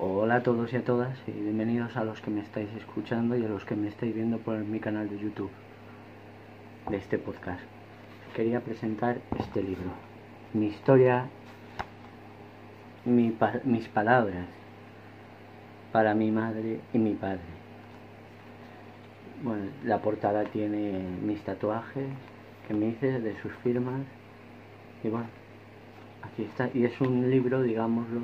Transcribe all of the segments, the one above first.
a todos y a todas y bienvenidos a los que me estáis escuchando y a los que me estáis viendo por mi canal de YouTube de este podcast. Quería presentar este libro, mi historia, mis palabras para mi madre y mi padre. Bueno, la portada tiene mis tatuajes que me hice de sus firmas y bueno, aquí está. Y es un libro, digámoslo,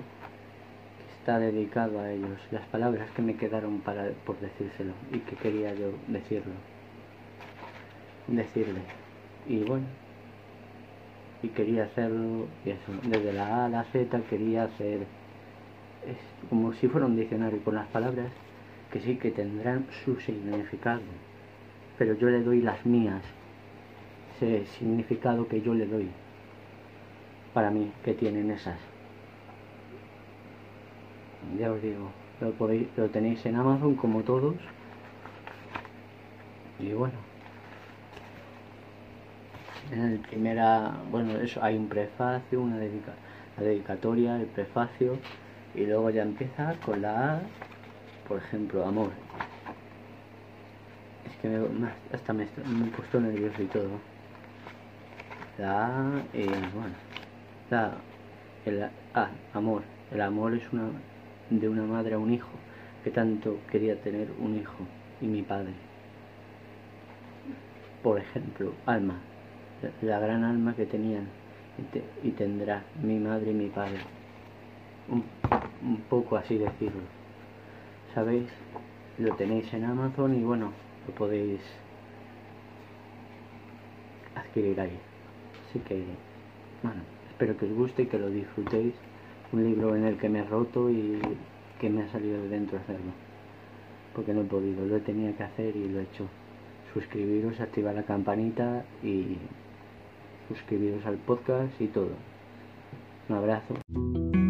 está dedicado a ellos, las palabras que me quedaron para, por decírselo y que quería yo decirlo, decirle. Y bueno, y quería hacerlo, desde la A a la Z quería hacer, como si fuera un diccionario con las palabras que sí que tendrán su significado, pero yo le doy las mías, ese significado que yo le doy para mí que tienen esas ya os digo, lo, podéis, lo tenéis en Amazon como todos. Y bueno, en el primera, bueno, eso hay un prefacio, una dedica, la dedicatoria, el prefacio, y luego ya empieza con la A, por ejemplo, amor. Es que me, hasta me, me he puesto nervioso y todo. La A, y bueno, la el A, amor. El amor es una de una madre a un hijo, que tanto quería tener un hijo y mi padre. Por ejemplo, alma, la gran alma que tenían y, tendrá mi madre y mi padre. Un, un poco así decirlo. ¿Sabéis? Lo tenéis en Amazon y bueno, lo podéis adquirir ahí. Así que, bueno, espero que os guste y que lo disfrutéis un libro en el que me he roto y que me ha salido de dentro hacerlo. Porque no he podido, lo tenía que hacer y lo he hecho. Suscribiros, activar la campanita y suscribiros al podcast y todo. Un abrazo.